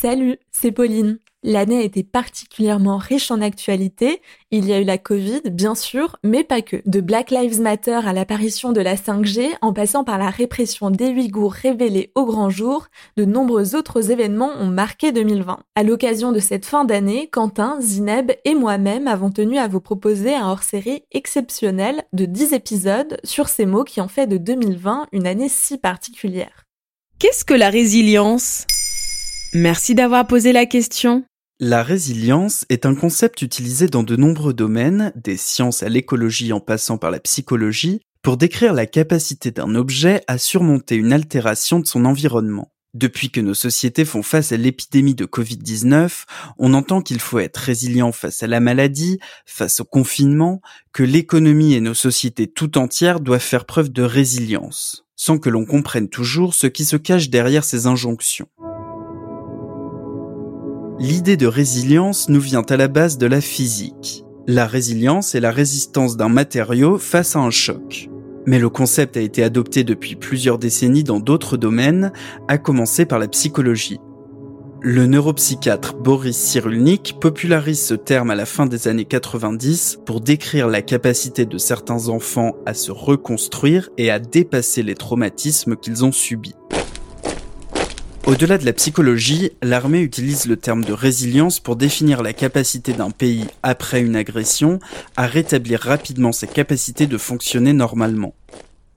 Salut, c'est Pauline. L'année a été particulièrement riche en actualité. Il y a eu la Covid, bien sûr, mais pas que. De Black Lives Matter à l'apparition de la 5G, en passant par la répression des Ouïghours révélée au grand jour, de nombreux autres événements ont marqué 2020. À l'occasion de cette fin d'année, Quentin, Zineb et moi-même avons tenu à vous proposer un hors-série exceptionnel de 10 épisodes sur ces mots qui ont fait de 2020 une année si particulière. Qu'est-ce que la résilience? Merci d'avoir posé la question. La résilience est un concept utilisé dans de nombreux domaines, des sciences à l'écologie en passant par la psychologie, pour décrire la capacité d'un objet à surmonter une altération de son environnement. Depuis que nos sociétés font face à l'épidémie de Covid-19, on entend qu'il faut être résilient face à la maladie, face au confinement, que l'économie et nos sociétés tout entières doivent faire preuve de résilience, sans que l'on comprenne toujours ce qui se cache derrière ces injonctions. L'idée de résilience nous vient à la base de la physique. La résilience est la résistance d'un matériau face à un choc. Mais le concept a été adopté depuis plusieurs décennies dans d'autres domaines, à commencer par la psychologie. Le neuropsychiatre Boris Cyrulnik popularise ce terme à la fin des années 90 pour décrire la capacité de certains enfants à se reconstruire et à dépasser les traumatismes qu'ils ont subis. Au-delà de la psychologie, l'armée utilise le terme de résilience pour définir la capacité d'un pays après une agression à rétablir rapidement ses capacités de fonctionner normalement.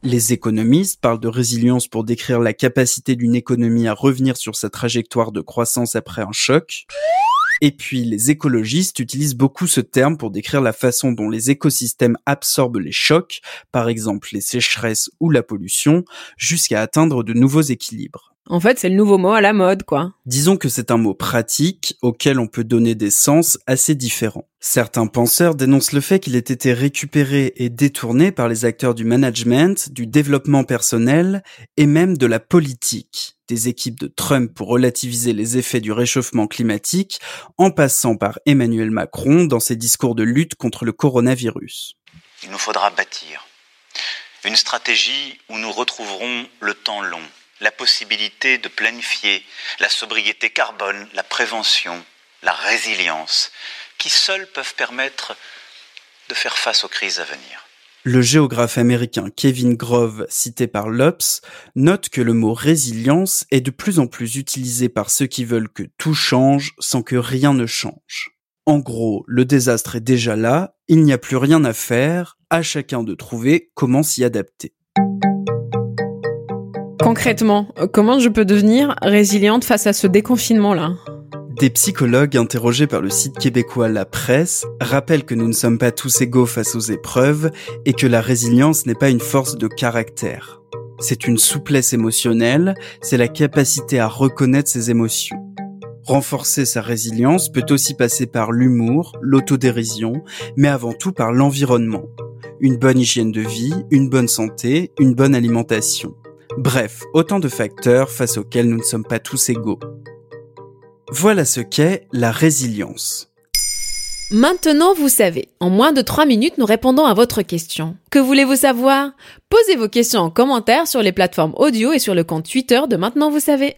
Les économistes parlent de résilience pour décrire la capacité d'une économie à revenir sur sa trajectoire de croissance après un choc. Et puis les écologistes utilisent beaucoup ce terme pour décrire la façon dont les écosystèmes absorbent les chocs, par exemple les sécheresses ou la pollution, jusqu'à atteindre de nouveaux équilibres. En fait, c'est le nouveau mot à la mode, quoi. Disons que c'est un mot pratique auquel on peut donner des sens assez différents. Certains penseurs dénoncent le fait qu'il ait été récupéré et détourné par les acteurs du management, du développement personnel et même de la politique, des équipes de Trump pour relativiser les effets du réchauffement climatique, en passant par Emmanuel Macron dans ses discours de lutte contre le coronavirus. Il nous faudra bâtir une stratégie où nous retrouverons le temps long la possibilité de planifier la sobriété carbone, la prévention, la résilience, qui seuls peuvent permettre de faire face aux crises à venir. Le géographe américain Kevin Grove, cité par l'Obs, note que le mot résilience est de plus en plus utilisé par ceux qui veulent que tout change sans que rien ne change. En gros, le désastre est déjà là, il n'y a plus rien à faire, à chacun de trouver comment s'y adapter. Concrètement, comment je peux devenir résiliente face à ce déconfinement-là? Des psychologues interrogés par le site québécois La Presse rappellent que nous ne sommes pas tous égaux face aux épreuves et que la résilience n'est pas une force de caractère. C'est une souplesse émotionnelle, c'est la capacité à reconnaître ses émotions. Renforcer sa résilience peut aussi passer par l'humour, l'autodérision, mais avant tout par l'environnement. Une bonne hygiène de vie, une bonne santé, une bonne alimentation. Bref, autant de facteurs face auxquels nous ne sommes pas tous égaux. Voilà ce qu'est la résilience. Maintenant, vous savez. En moins de 3 minutes, nous répondons à votre question. Que voulez-vous savoir? Posez vos questions en commentaire sur les plateformes audio et sur le compte Twitter de Maintenant, vous savez.